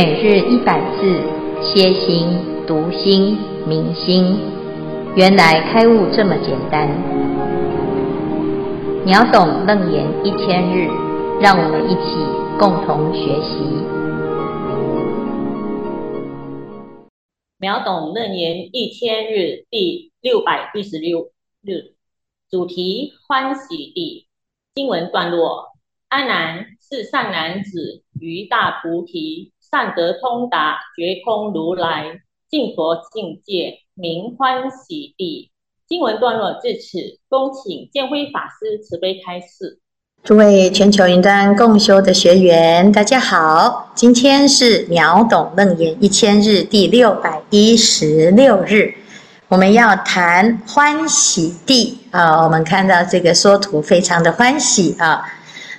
每日一百字，歇心、读心、明心，原来开悟这么简单。秒懂楞严一千日，让我们一起共同学习。秒懂楞严一千日第六百一十六日，主题欢喜地经文段落：阿难是善男子，于大菩提。善得通达觉空如来净佛境界，名欢喜地。经文段落至此，恭请建辉法师慈悲开示。诸位全球云端共修的学员，大家好，今天是秒懂楞严一千日第六百一十六日，我们要谈欢喜地啊。我们看到这个说图，非常的欢喜啊。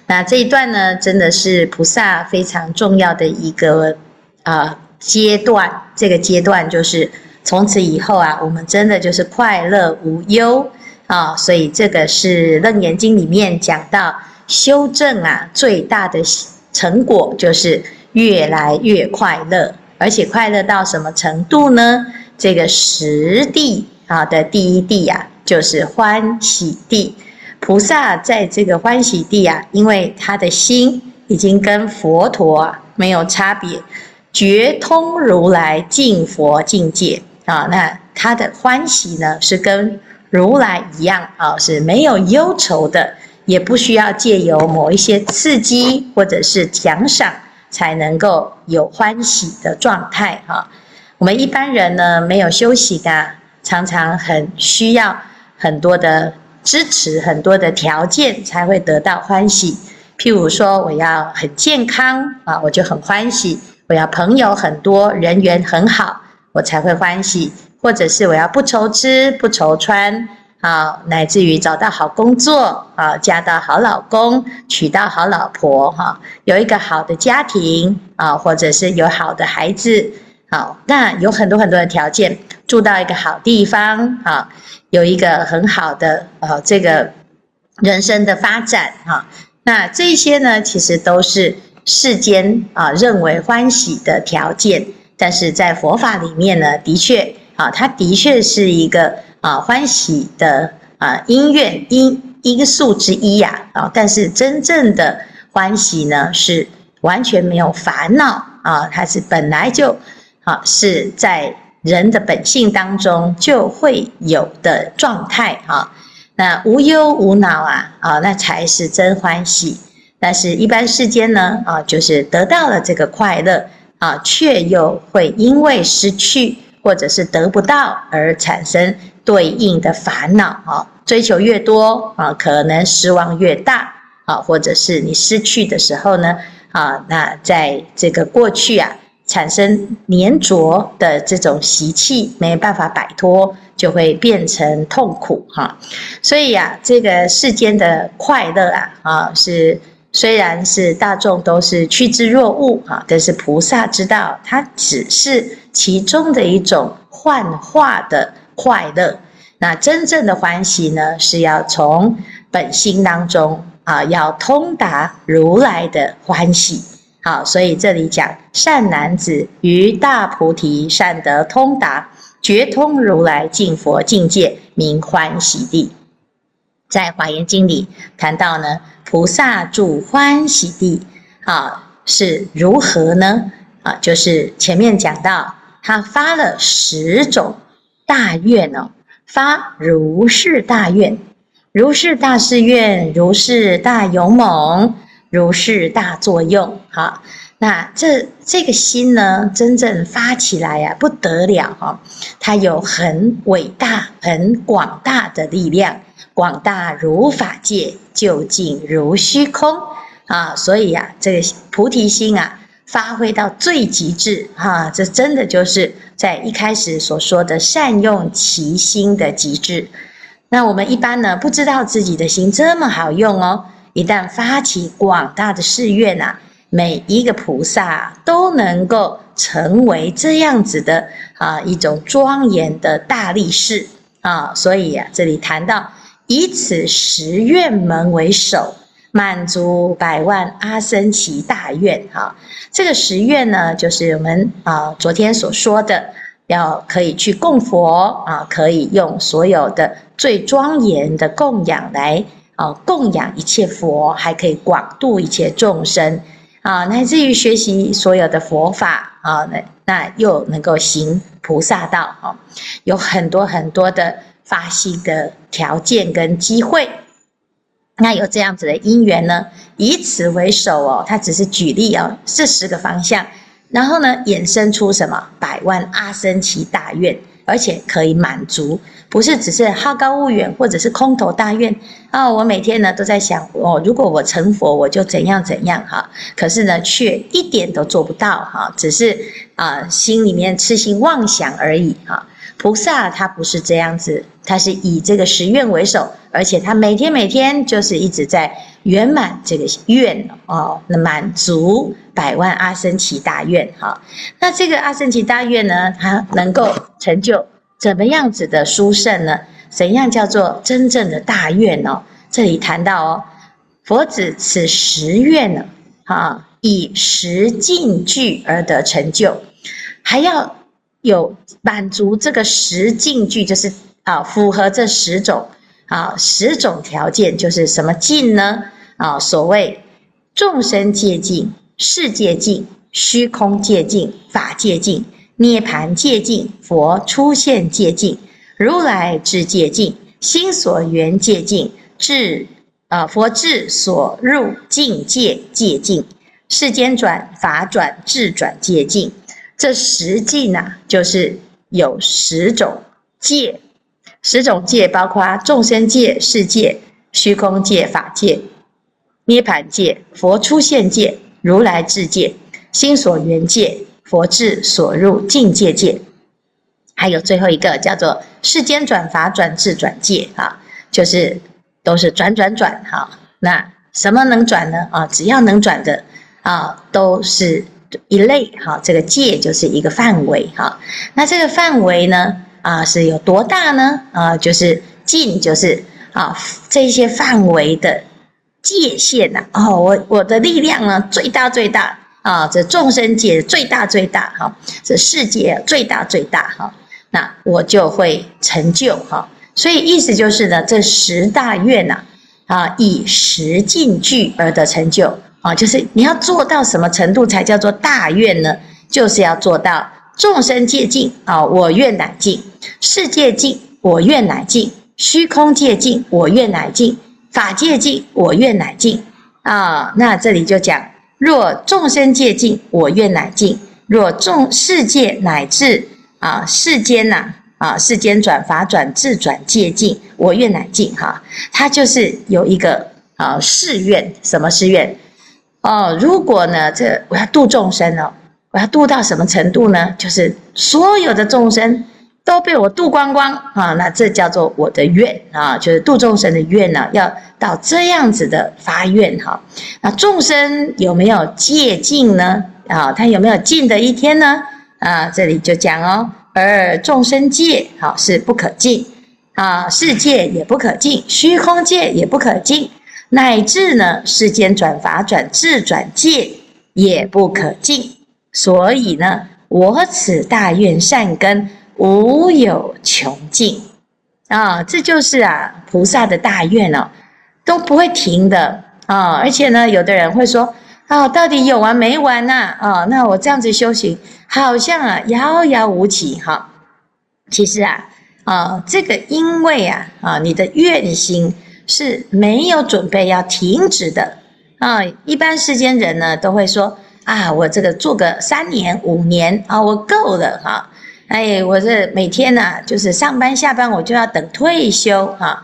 那这一段呢，真的是菩萨非常重要的一个啊阶段。这个阶段就是从此以后啊，我们真的就是快乐无忧啊。所以这个是《楞严经》里面讲到修正啊，最大的成果就是越来越快乐，而且快乐到什么程度呢？这个十地啊的第一地啊，就是欢喜地。菩萨在这个欢喜地啊，因为他的心已经跟佛陀啊没有差别，觉通如来净佛境界啊，那他的欢喜呢是跟如来一样啊，是没有忧愁的，也不需要借由某一些刺激或者是奖赏才能够有欢喜的状态哈。我们一般人呢没有修行的，常常很需要很多的。支持很多的条件才会得到欢喜，譬如说我要很健康啊，我就很欢喜；我要朋友很多，人缘很好，我才会欢喜；或者是我要不愁吃不愁穿啊，乃至于找到好工作啊，嫁到好老公，娶到好老婆哈，有一个好的家庭啊，或者是有好的孩子。好，那有很多很多的条件，住到一个好地方，啊，有一个很好的呃这个人生的发展，哈，那这些呢，其实都是世间啊认为欢喜的条件，但是在佛法里面呢，的确啊，它的确是一个啊欢喜的啊因缘因因素之一呀，啊，但是真正的欢喜呢，是完全没有烦恼啊，它是本来就。啊，是在人的本性当中就会有的状态啊。那无忧无恼啊，啊，那才是真欢喜。但是，一般世间呢，啊，就是得到了这个快乐啊，却又会因为失去或者是得不到而产生对应的烦恼啊。追求越多啊，可能失望越大啊，或者是你失去的时候呢，啊，那在这个过去啊。产生粘着的这种习气，没办法摆脱，就会变成痛苦哈。所以呀、啊，这个世间的快乐啊，啊是虽然是大众都是趋之若鹜啊，但是菩萨知道，它只是其中的一种幻化的快乐。那真正的欢喜呢，是要从本心当中啊，要通达如来的欢喜。好，所以这里讲善男子于大菩提善得通达觉通如来净佛境界，名欢喜地。在华严经里谈到呢，菩萨住欢喜地啊是如何呢？啊，就是前面讲到他发了十种大愿哦，发如是大愿，如是大誓愿，如是大勇猛。如是大作用，啊，那这这个心呢，真正发起来呀，不得了哈，它有很伟大、很广大的力量，广大如法界，究竟如虚空啊，所以呀，这个菩提心啊，发挥到最极致哈，这真的就是在一开始所说的善用其心的极致。那我们一般呢，不知道自己的心这么好用哦。一旦发起广大的誓愿啊，每一个菩萨都能够成为这样子的啊一种庄严的大力士啊，所以啊，这里谈到以此十愿门为首满足百万阿僧祇大愿。啊，这个十愿呢，就是我们啊昨天所说的，要可以去供佛啊，可以用所有的最庄严的供养来啊供养一切佛，还可以广度一切众生啊，乃至于学习所有的佛法啊，那那又能够行菩萨道啊，有很多很多的。发心的条件跟机会，那有这样子的因缘呢？以此为首哦，它只是举例哦，这十个方向，然后呢，衍生出什么百万阿僧祇大愿，而且可以满足，不是只是好高骛远，或者是空头大愿啊、哦。我每天呢都在想，哦，如果我成佛，我就怎样怎样哈。可是呢，却一点都做不到哈，只是啊、心里面痴心妄想而已哈。菩萨他不是这样子，他是以这个十愿为首，而且他每天每天就是一直在圆满这个愿哦，那满足百万阿僧祇大愿哈。那这个阿僧祇大愿呢，它能够成就怎么样子的殊胜呢？怎样叫做真正的大愿呢？这里谈到哦，佛子此十愿呢，啊，以十境具而得成就，还要。有满足这个十境具，就是啊，符合这十种啊十种条件，就是什么境呢？啊，所谓众生界境、世界境、虚空界境、法界境、涅槃界境、佛出现界境、如来智界境、心所缘界境、智啊佛智所入境界界境、世间转、法转、智转界境。这十境呢，就是有十种界，十种界包括众生界、世界、虚空界、法界、涅槃界、佛出现界、如来智界、心所缘界、佛智所入境界界，还有最后一个叫做世间转、法转、智转界啊，就是都是转转转哈。那什么能转呢？啊，只要能转的啊，都是。一类哈，这个界就是一个范围哈。那这个范围呢，啊是有多大呢？啊，就是境，就是啊这些范围的界限呐。哦，我我的力量呢最大最大啊，这众生界最大最大哈，这世界最大最大哈。那我就会成就哈。所以意思就是呢，这十大愿呐，啊以十境具而得成就。啊，就是你要做到什么程度才叫做大愿呢？就是要做到众生界境啊，我愿乃尽；世界境，我愿乃尽；虚空界境，我愿乃尽；法界境，我愿乃尽。啊，那这里就讲：若众生界尽，我愿乃尽；若众世界乃至啊世间呐啊世间转法转智转界尽，我愿乃尽。哈，它就是有一个啊誓愿，什么誓愿？哦，如果呢，这我要度众生哦，我要度到什么程度呢？就是所有的众生都被我度光光啊，那这叫做我的愿啊，就是度众生的愿呢，要到这样子的发愿哈。那众生有没有界尽呢？啊，他有没有尽的一天呢？啊，这里就讲哦，而众生界好是不可尽啊，世界也不可尽，虚空界也不可尽。乃至呢，世间转法转智转界也不可尽，所以呢，我此大愿善根无有穷尽啊！这就是啊，菩萨的大愿哦，都不会停的啊！而且呢，有的人会说啊，到底有完没完呐？啊，那我这样子修行，好像啊遥遥无期哈。其实啊，啊，这个因为啊，啊，你的愿心。是没有准备要停止的啊！一般世间人呢都会说啊，我这个做个三年五年啊，我够了哈！哎，我这每天呢就是上班下班，我就要等退休哈。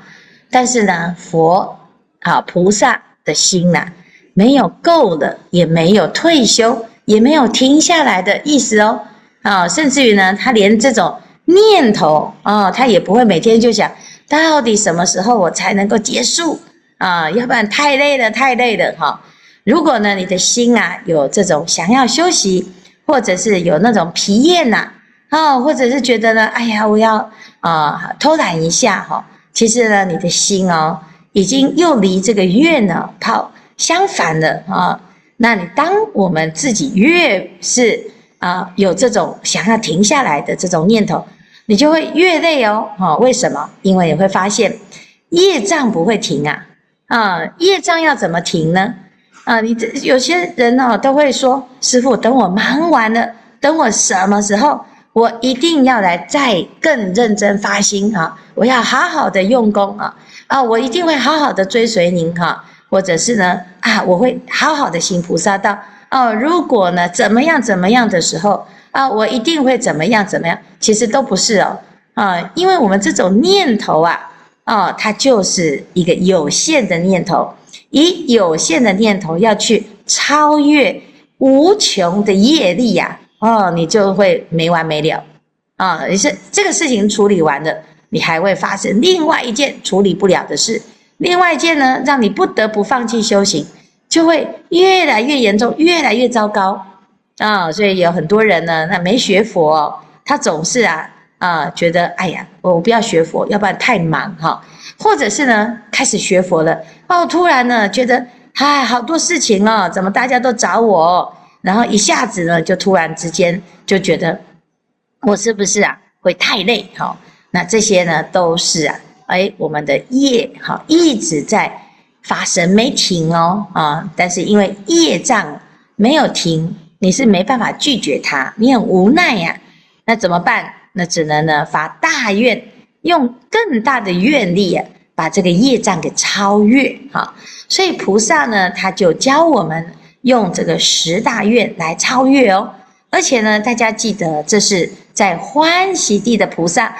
但是呢，佛啊菩萨的心呐，没有够了，也没有退休，也没有停下来的意思哦啊！甚至于呢，他连这种念头啊，他也不会每天就想。到底什么时候我才能够结束啊？要不然太累了，太累了哈。如果呢，你的心啊有这种想要休息，或者是有那种疲厌呐，啊或者是觉得呢，哎呀，我要啊偷懒一下哈。其实呢，你的心哦，已经又离这个愿呢跑相反的啊，那你当我们自己越是啊有这种想要停下来的这种念头，你就会越累哦。哈，为什么？因为你会发现业障不会停啊。啊，业障要怎么停呢？啊，你这有些人呢都会说：“师父，等我忙完了，等我什么时候，我一定要来再更认真发心啊！我要好好的用功啊！啊，我一定会好好的追随您哈，或者是呢啊，我会好好的行菩萨道哦。如果呢怎么样怎么样的时候啊，我一定会怎么样怎么样。其实都不是哦啊，因为我们这种念头啊。哦，它就是一个有限的念头，以有限的念头要去超越无穷的业力呀、哦，你就会没完没了啊！你、是这个事情处理完了，你还会发生另外一件处理不了的事，另外一件呢，让你不得不放弃修行，就会越来越严重，越来越糟糕啊、所以有很多人呢，他没学佛，他总是啊。啊，觉得哎呀，我不要学佛，要不然太忙哈。或者是呢，开始学佛了，哦，突然呢，觉得哎，好多事情哦，怎么大家都找我？然后一下子呢，就突然之间就觉得我是不是啊，会太累？哈，那这些呢，都是啊，哎，我们的业哈一直在发生没停哦啊，但是因为业障没有停，你是没办法拒绝它，你很无奈呀，那怎么办？那只能呢发大愿，用更大的愿力啊，把这个业障给超越哈。所以菩萨呢，他就教我们用这个十大愿来超越哦。而且呢，大家记得这是在欢喜地的菩萨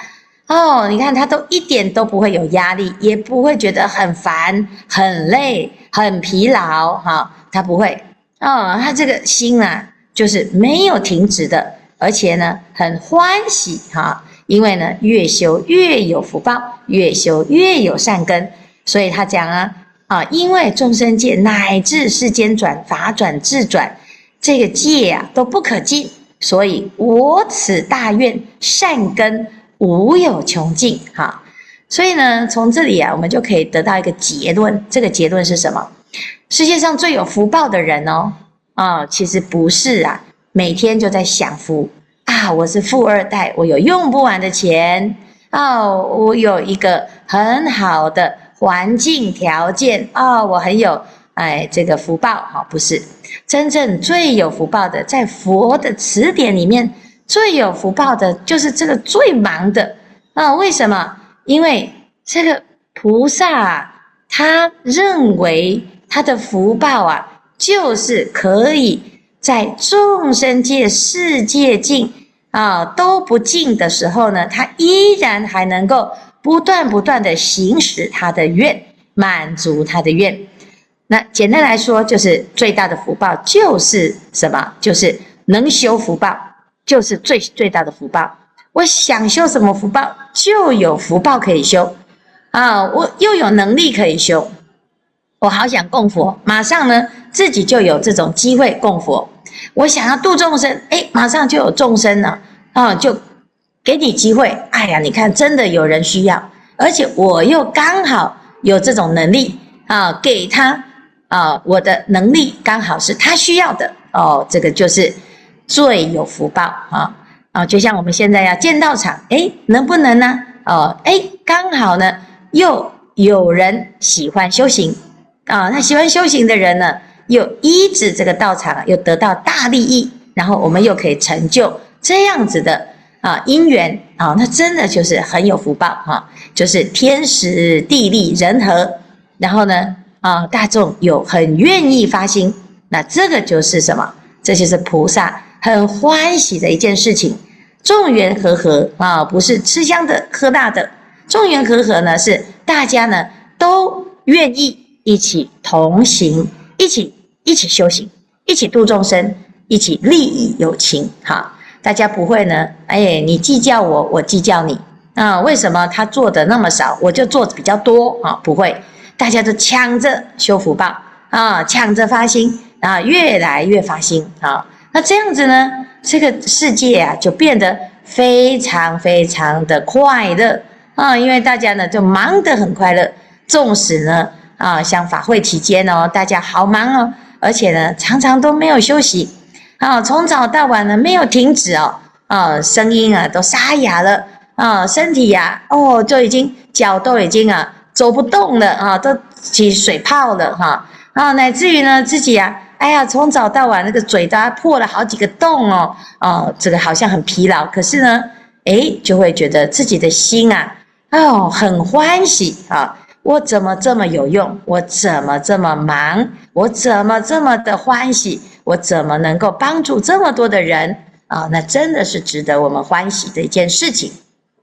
哦。你看他都一点都不会有压力，也不会觉得很烦、很累、很疲劳哈。他不会哦，他这个心啊，就是没有停止的。而且呢，很欢喜哈，因为呢，越修越有福报，越修越有善根，所以他讲啊啊，因为众生界乃至世间转法转智转，这个界啊都不可尽，所以我此大愿善根无有穷尽哈。所以呢，从这里啊，我们就可以得到一个结论，这个结论是什么？世界上最有福报的人哦，啊，其实不是啊。每天就在享福啊！我是富二代，我有用不完的钱哦，我有一个很好的环境条件啊、哦，我很有哎这个福报哈、哦，不是真正最有福报的，在佛的词典里面最有福报的就是这个最忙的啊、哦？为什么？因为这个菩萨啊，他认为他的福报啊，就是可以。在众生界、世界尽啊都不尽的时候呢，他依然还能够不断不断的行使他的愿，满足他的愿。那简单来说，就是最大的福报就是什么？就是能修福报，就是最最大的福报。我想修什么福报，就有福报可以修啊！我又有能力可以修，我好想供佛，马上呢自己就有这种机会供佛。我想要度众生，哎，马上就有众生了，啊，就给你机会。哎呀，你看，真的有人需要，而且我又刚好有这种能力啊，给他啊，我的能力刚好是他需要的哦，这个就是最有福报啊啊！就像我们现在要建道场，哎，能不能呢？哦，哎，刚好呢，又有人喜欢修行啊，那喜欢修行的人呢？又依止这个道场，又得到大利益，然后我们又可以成就这样子的啊因缘啊，那真的就是很有福报哈、就是天时地利人和，然后呢啊大众有很愿意发心，那这个就是什么？这就是菩萨很欢喜的一件事情。众缘和合啊，不是吃香的喝辣的，众缘和合呢是大家呢都愿意一起同行，一起。一起修行，一起度众生，一起利益有情，哈，大家不会呢？哎，你计较我，我计较你啊？为什么他做的那么少，我就做的比较多啊？不会，大家都抢着修福报啊，抢着发心啊，越来越发心啊。那这样子呢，这个世界啊，就变得非常非常的快乐啊，因为大家呢就忙得很快乐，纵使呢啊，像法会期间哦，大家好忙哦，而且呢，常常都没有休息。啊，从早到晚呢没有停止哦，啊，声音啊都沙哑了。啊，身体呀、啊、哦就已经脚都已经啊走不动了啊，都起水泡了哈。啊，乃至于呢自己啊，哎呀，从早到晚那个嘴都破了好几个洞哦，哦，这个好像很疲劳，可是呢，哎，就会觉得自己的心啊，哦，很欢喜啊。我怎么这么有用？我怎么这么忙？我怎么这么的欢喜？我怎么能够帮助这么多的人啊？那真的是值得我们欢喜的一件事情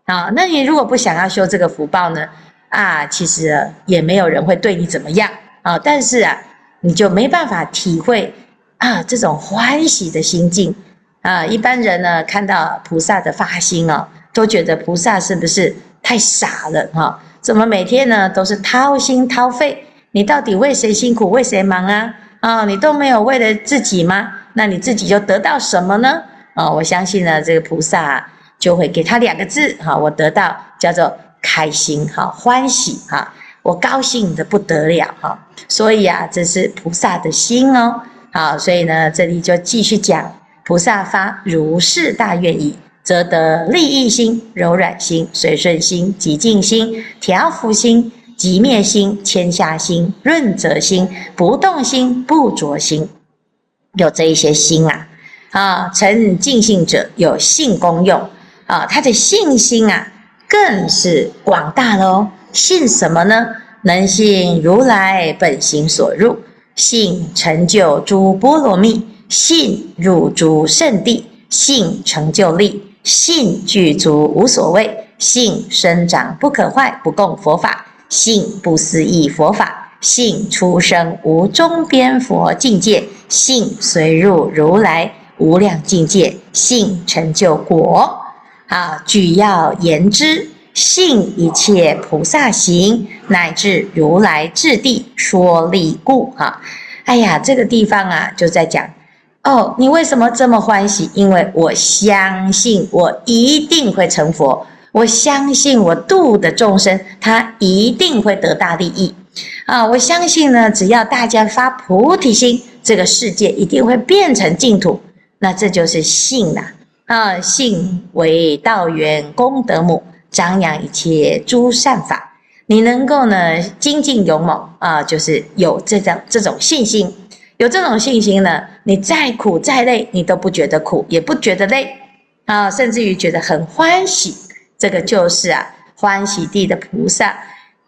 啊！那你如果不想要修这个福报呢？啊，其实也没有人会对你怎么样啊。但是啊，你就没办法体会啊这种欢喜的心境啊。一般人呢，看到菩萨的发心啊，都觉得菩萨是不是太傻了哈？怎么每天呢都是掏心掏肺？你到底为谁辛苦为谁忙啊？啊、你都没有为了自己吗？那你自己就得到什么呢？啊、我相信呢，这个菩萨、就会给他两个字哈，我得到叫做开心哈，欢喜哈，我高兴得不得了哈。所以啊，这是菩萨的心哦。好，所以呢，这里就继续讲菩萨发如是大愿意。则得利益心、柔软心、随顺心、寂静心、调伏心、寂灭心、谦下心、润泽心、不动心、不着心，有这一些心啊啊！成净信者有信功用啊，他的信心啊更是广大喽。信什么呢？能信如来本心所入，信成就诸波罗蜜，信入诸圣地，信成就力。信具足无所谓；性生长不可坏，不共佛法；信不思议佛法，信出生无中边佛境界，性随入如来无量境界，性成就果。啊，举要言之，信一切菩萨行，乃至如来智地说利故。哈，哎呀，这个地方啊，就在讲。哦，你为什么这么欢喜？因为我相信我一定会成佛，我相信我度的众生，他一定会得大利益啊！我相信呢，只要大家发菩提心，这个世界一定会变成净土。那这就是信呐啊！信为道源功德母，张扬一切诸善法。你能够呢精进勇猛啊，就是有这种这种信心。有这种信心呢，你再苦再累，你都不觉得苦，也不觉得累啊，甚至于觉得很欢喜。这个就是啊，欢喜地的菩萨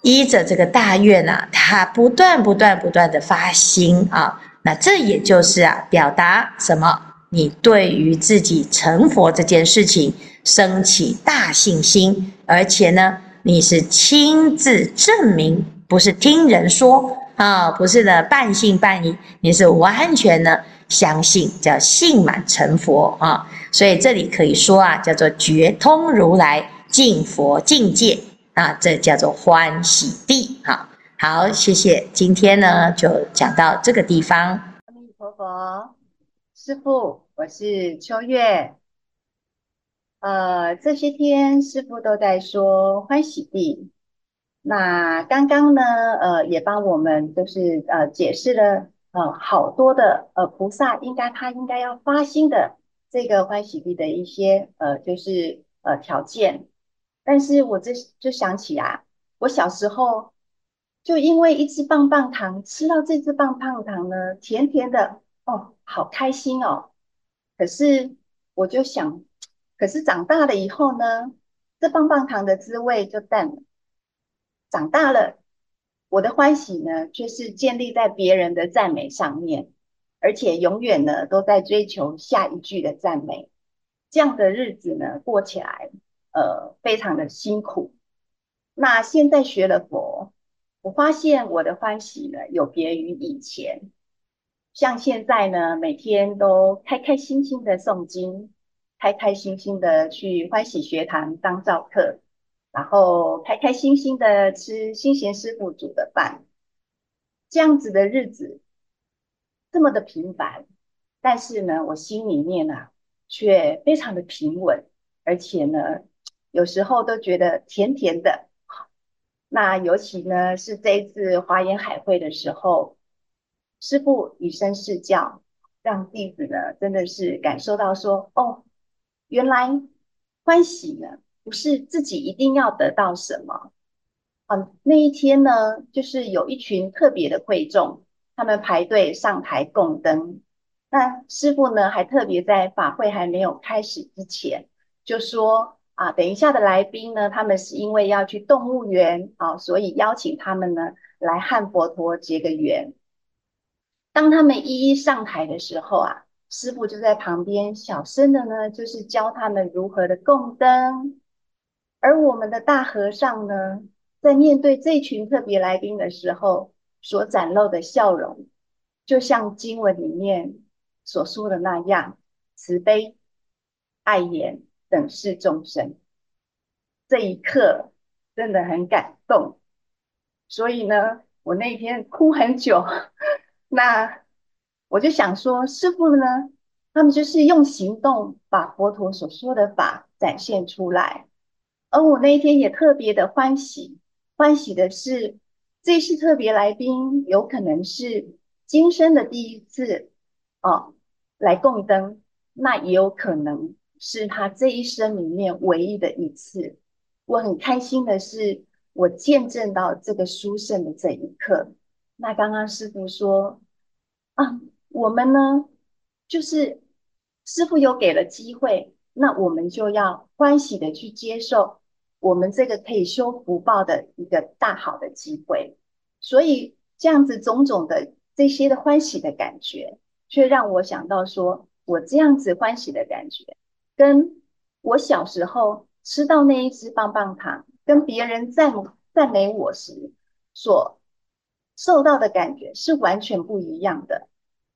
依着这个大愿啊，他不断不断不断的发心啊，那这也就是啊，表达什么？你对于自己成佛这件事情升起大信心，而且呢，你是亲自证明，不是听人说。啊、不是的，半信半疑，你是完全的相信，叫信满成佛啊、所以这里可以说啊，叫做觉通如来净佛境界啊，这叫做欢喜地。好，好，谢谢。今天呢，就讲到这个地方。阿弥陀佛，师父，我是秋月。呃，这些天师父都在说欢喜地。那刚刚呢，呃，也帮我们就是呃解释了呃好多的呃菩萨应该他应该要发心的这个欢喜地的一些呃就是呃条件，但是我这就想起啊，我小时候就因为一支棒棒糖，吃到这支棒棒糖呢，甜甜的哦，好开心哦。可是我就想，可是长大了以后呢，这棒棒糖的滋味就淡了。长大了，我的欢喜呢，却是建立在别人的赞美上面，而且永远呢都在追求下一句的赞美。这样的日子呢，过起来，呃，非常的辛苦。那现在学了佛，我发现我的欢喜呢，有别于以前。像现在呢，每天都开开心心的诵经，开开心心的去欢喜学堂当照课。然后开开心心的吃新贤师傅煮的饭，这样子的日子这么的平凡，但是呢，我心里面啊却非常的平稳，而且呢，有时候都觉得甜甜的。那尤其呢是这一次华严海会的时候，师傅以身试教，让弟子呢真的是感受到说，哦，原来欢喜呢不是自己一定要得到什么。啊，那一天呢，就是有一群特别的贵众，他们排队上台供灯。那师傅呢，还特别在法会还没有开始之前，就说啊，等一下的来宾呢，他们是因为要去动物园啊，所以邀请他们呢来和佛陀结个缘。当他们一一上台的时候啊，师傅就在旁边小声的呢，就是教他们如何的供灯。而我们的大和尚呢，在面对这群特别来宾的时候，所展露的笑容，就像经文里面所说的那样，慈悲、爱颜、等视众生。这一刻真的很感动，所以呢，我那天哭很久。那我就想说，师父呢，他们就是用行动把佛陀所说的法展现出来，而我那一天也特别的欢喜。欢喜的是，这次特别来宾有可能是今生的第一次哦，来供灯，那也有可能是他这一生里面唯一的一次。我很开心的是，我见证到这个殊胜的这一刻。那刚刚师傅说啊，我们呢，就是师傅有给了机会，那我们就要欢喜的去接受。我们这个可以修福报的一个大好的机会，所以这样子种种的这些的欢喜的感觉，却让我想到说，我这样子欢喜的感觉，跟我小时候吃到那一支棒棒糖，跟别人赞赞美我时所受到的感觉是完全不一样的，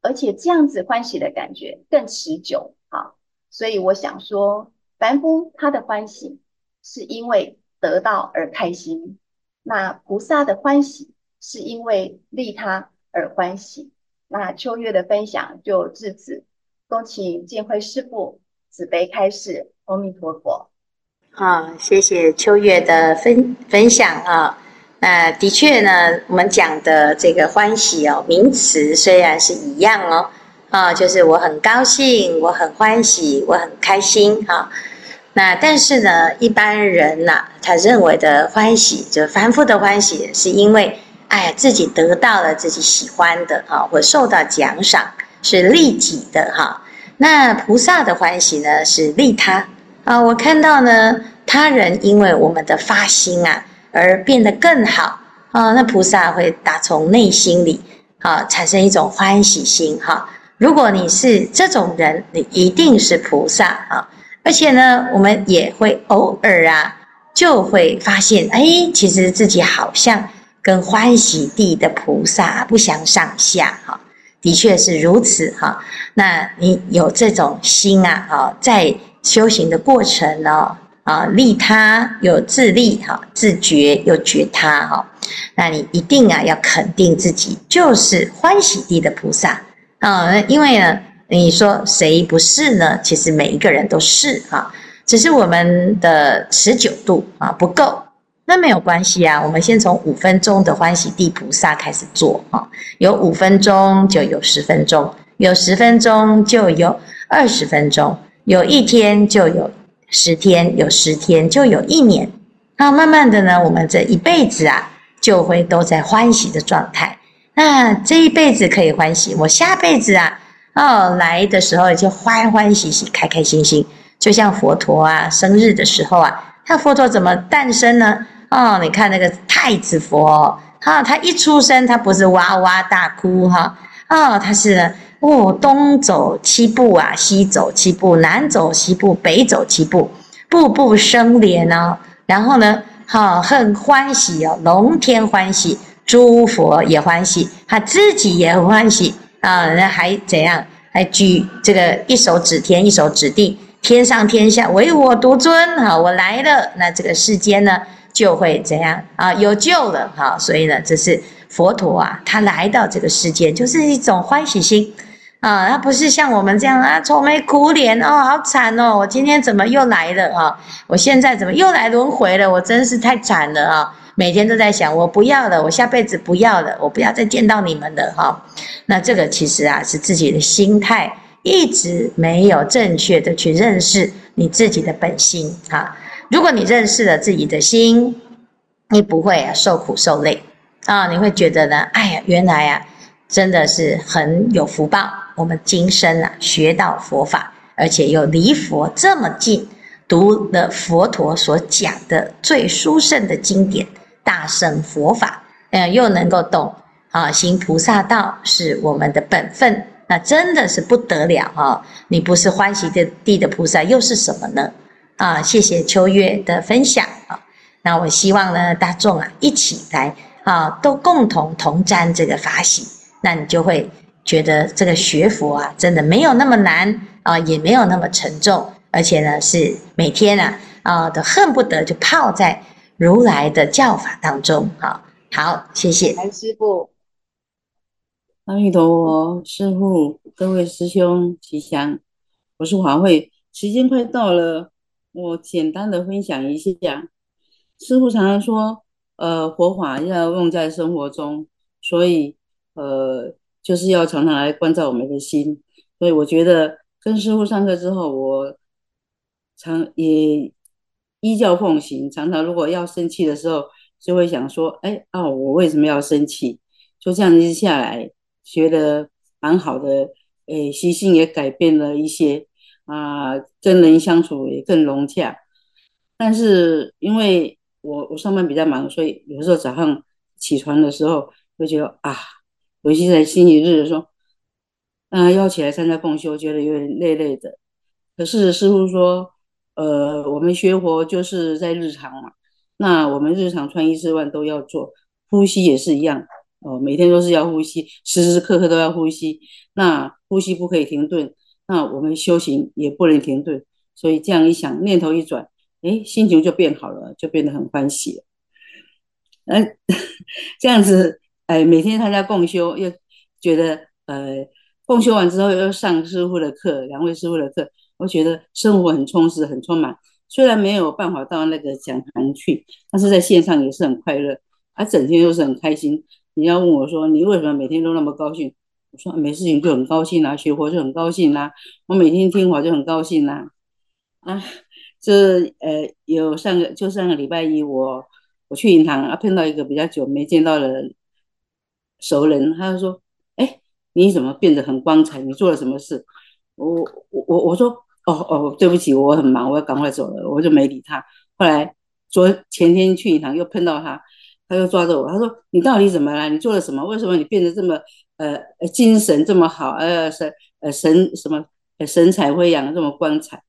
而且这样子欢喜的感觉更持久啊！所以我想说，凡夫他的欢喜。是因为得到而开心，那菩萨的欢喜是因为利他而欢喜。那秋月的分享就至此，恭请见辉师父慈悲开示。阿弥陀佛。好，谢谢秋月的分分享啊。那的确呢，我们讲的这个欢喜哦，名词虽然是一样哦，啊，就是我很高兴，我很欢喜，我很开心哈。那但是呢，一般人呐、啊，他认为的欢喜，就凡夫的欢喜，是因为哎，自己得到了自己喜欢的哈，或受到奖赏，是利己的哈。那菩萨的欢喜呢，是利他啊。我看到呢，他人因为我们的发心啊，而变得更好啊。那菩萨会打从内心里啊，产生一种欢喜心哈。如果你是这种人，你一定是菩萨啊。而且呢，我们也会偶尔啊，就会发现，哎，其实自己好像跟欢喜地的菩萨不相上下，哈，的确是如此，哈。那你有这种心啊，哈，在修行的过程呢，啊，利他有自利，哈，自觉又觉他，哈，那你一定啊要肯定自己就是欢喜地的菩萨，啊，因为呢。你说谁不是呢？其实每一个人都是啊，只是我们的持久度啊不够。那没有关系啊，我们先从五分钟的欢喜地菩萨开始做啊，有五分钟就有十分钟，有十分钟就有二十分钟，有一天就有十天，有十天就有一年。那慢慢的呢，我们这一辈子啊，就会都在欢喜的状态。那这一辈子可以欢喜，我下辈子啊。哦，来的时候就欢欢喜喜、开开心心，就像佛陀啊，生日的时候啊，他佛陀怎么诞生呢？哦，你看那个太子佛，哦，他一出生，他不是哇哇大哭哈，哦，他是哦，东走七步啊，西走七步，南走七步，北走七步，步步生莲哦。然后呢，哈，很欢喜哦，龙天欢喜，诸佛也欢喜，他自己也欢喜。啊，那还怎样？还举这个一手指天，一手指地，天上天下唯我独尊。哈，我来了，那这个世间呢就会怎样啊？有救了。哈，所以呢，这是佛陀啊，他来到这个世间就是一种欢喜心。啊，他不是像我们这样啊，愁眉苦脸哦，好惨哦，我今天怎么又来了啊？我现在怎么又来轮回了？我真是太惨了啊！每天都在想，我不要了，我下辈子不要了，我不要再见到你们了哈。那这个其实啊，是自己的心态一直没有正确的去认识你自己的本心啊。如果你认识了自己的心，你不会啊受苦受累啊，你会觉得呢，哎呀，原来啊，真的是很有福报。我们今生啊学到佛法，而且又离佛这么近，读了佛陀所讲的最殊胜的经典。大乘佛法，嗯，又能够懂啊，行菩萨道是我们的本分，那真的是不得了啊！你不是欢喜的地的菩萨，又是什么呢？啊，谢谢秋月的分享啊！那我希望呢，大众啊，一起来啊，都共同同沾这个法喜，那你就会觉得这个学佛啊，真的没有那么难啊，也没有那么沉重，而且呢，是每天啊啊，都恨不得就泡在。如来的教法当中，啊，好，谢谢。来，师傅，阿弥陀佛，师父，各位师兄吉祥。我是华慧，时间快到了，我简单的分享一下。师父常常说，呃，佛法要用在生活中，所以，呃，就是要常常来关照我们的心。所以，我觉得跟师傅上课之后，我常也。依教奉行，常常如果要生气的时候，就会想说：“哎啊，我为什么要生气？”就这样一直下来，觉得蛮好的。哎，习性也改变了一些啊，跟人相处也更融洽。但是因为我我上班比较忙，所以有时候早上起床的时候会觉得啊，尤其在星期日的时候，啊，要起来参加共修，觉得有点累累的。可是师父说。呃，我们学佛就是在日常嘛，那我们日常穿衣吃饭都要做，呼吸也是一样，哦，每天都是要呼吸，时时刻刻都要呼吸，那呼吸不可以停顿，那我们修行也不能停顿，所以这样一想，念头一转，哎，心情就变好了，就变得很欢喜了，哎，这样子，哎，每天参加共修，又觉得，呃，共修完之后又上师傅的课，两位师傅的课。我觉得生活很充实，很充满。虽然没有办法到那个讲堂去，但是在线上也是很快乐，他整天都是很开心。你要问我说，你为什么每天都那么高兴？我说没事情就很高兴啦，学佛就很高兴啦。我每天听法就很高兴啦。啊，这呃有上个就上个礼拜一，我我去银行啊，碰到一个比较久没见到的人熟人，他就说：“哎，你怎么变得很光彩？你做了什么事？”我我我我说。哦哦，对不起，我很忙，我要赶快走了，我就没理他。后来昨前天去银行又碰到他，他又抓着我，他说：“你到底怎么了？你做了什么？为什么你变得这么呃精神这么好？呃神呃神什么神采飞扬，这么光彩？”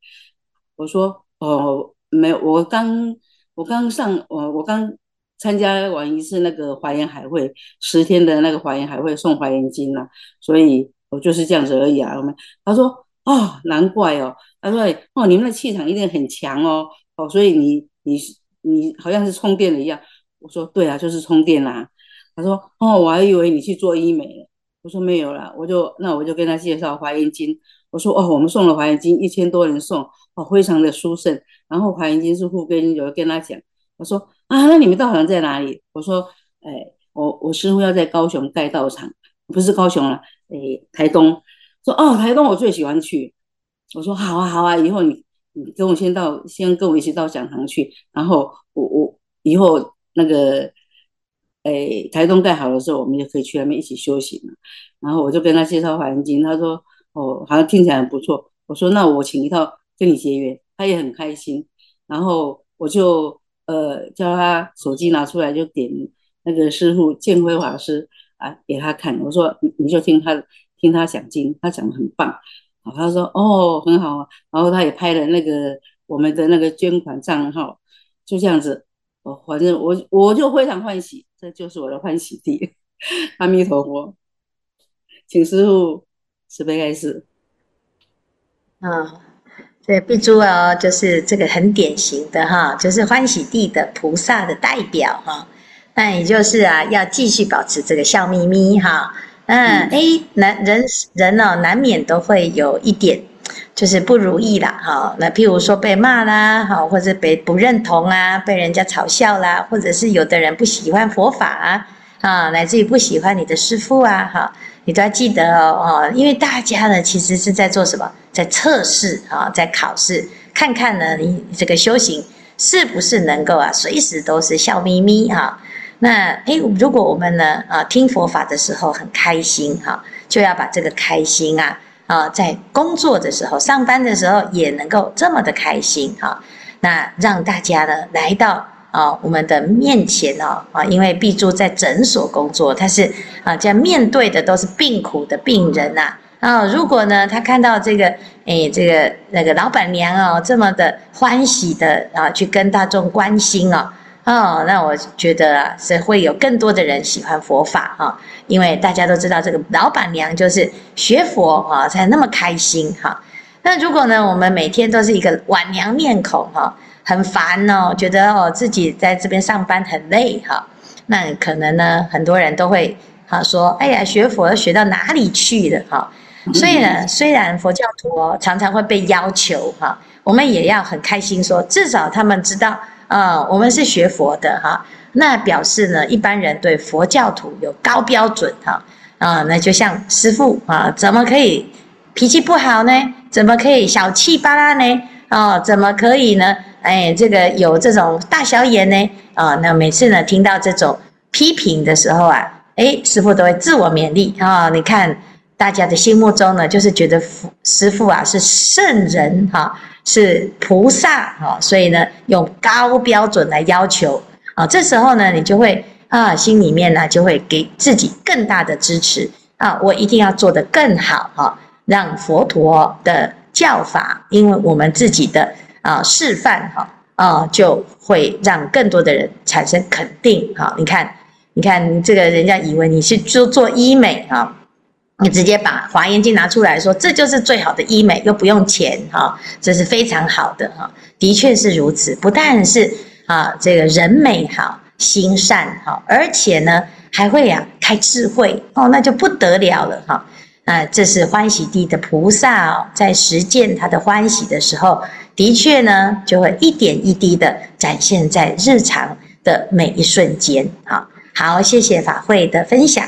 我说：“哦，没有，我刚我刚上我我刚参加完一次那个华严海会十天的那个华严海会送华严经了，所以我就是这样子而已啊。”我们他说。哦，难怪哦。他说：“哦，你们的气场一定很强哦，哦，所以你你你好像是充电了一样。”我说：“对啊，就是充电啦。”他说：“哦，我还以为你去做医美了。”我说：“没有啦，我就那我就跟他介绍华严经。我说：哦，我们送了华严经，一千多人送，哦，非常的殊胜。然后华严经是护根，有跟他讲。我说：啊，那你们道场在哪里？我说：哎，我我师父要在高雄盖道场，不是高雄了，哎，台东。”说哦，台东我最喜欢去。我说好啊，好啊，以后你你跟我先到，先跟我一起到讲堂去。然后我我以后那个，哎，台东盖好的时候，我们就可以去那边一起修行了。然后我就跟他介绍环境，他说哦，好像听起来很不错。我说那我请一套跟你结缘，他也很开心。然后我就呃叫他手机拿出来，就点那个师父建辉法师啊给他看。我说你你就听他。听他讲经，他讲的很棒，好，他说哦很好啊，然后他也拍了那个我们的那个捐款账号，就这样子，哦，反正我我就非常欢喜，这就是我的欢喜地，阿弥陀佛，请师父慈悲开示。啊，这碧珠哦，就是这个很典型的哈，就是欢喜地的菩萨的代表哈，那也就是啊，要继续保持这个笑眯眯哈。嗯，哎，难人人呢、哦，难免都会有一点就是不如意啦，哈。那譬如说被骂啦，哈，或者被不认同啊，被人家嘲笑啦，或者是有的人不喜欢佛法啊，啊，乃至于不喜欢你的师父啊，哈，你都要记得哦，因为大家呢，其实是在做什么？在测试啊，在考试，看看呢，你这个修行是不是能够啊，随时都是笑眯眯哈。那诶，如果我们呢啊听佛法的时候很开心哈，就要把这个开心啊啊在工作的时候、上班的时候也能够这么的开心哈。那让大家呢来到啊我们的面前哦啊，因为碧珠在诊所工作，他是啊这样面对的都是病苦的病人呐啊。如果呢他看到这个诶这个那个老板娘哦这么的欢喜的啊去跟大众关心哦。哦，那我觉得啊，是会有更多的人喜欢佛法哈，因为大家都知道这个老板娘就是学佛啊，才那么开心哈。那如果呢，我们每天都是一个晚娘面孔哈，很烦哦，觉得哦自己在这边上班很累哈，那可能呢，很多人都会哈说，哎呀，学佛要学到哪里去了哈。所以呢，虽然佛教徒哦常常会被要求哈，我们也要很开心说，至少他们知道。啊、哦，我们是学佛的哈，那表示呢，一般人对佛教徒有高标准哈，啊，那就像师父啊，怎么可以脾气不好呢？怎么可以小气巴拉呢？哦，怎么可以呢？哎，这个有这种大小眼呢？啊，那每次呢听到这种批评的时候啊，哎，师父都会自我勉励啊、你看大家的心目中呢，就是觉得师父啊是圣人哈。是菩萨哈，所以呢，用高标准来要求啊，这时候呢，你就会啊，心里面呢就会给自己更大的支持啊，我一定要做得更好哈，让佛陀的教法，因为我们自己的啊示范哈啊，就会让更多的人产生肯定哈。你看，你看这个人家以为你是做做医美啊。你直接把《华严经》拿出来说，这就是最好的医美，又不用钱哈，这是非常好的哈，的确是如此。不但是啊，这个人美好，心善好，而且呢还会呀开智慧哦，那就不得了了哈。那，这是欢喜地的菩萨哦，在实践他的欢喜的时候，的确呢就会一点一滴的展现在日常的每一瞬间。好，好，谢谢法会的分享。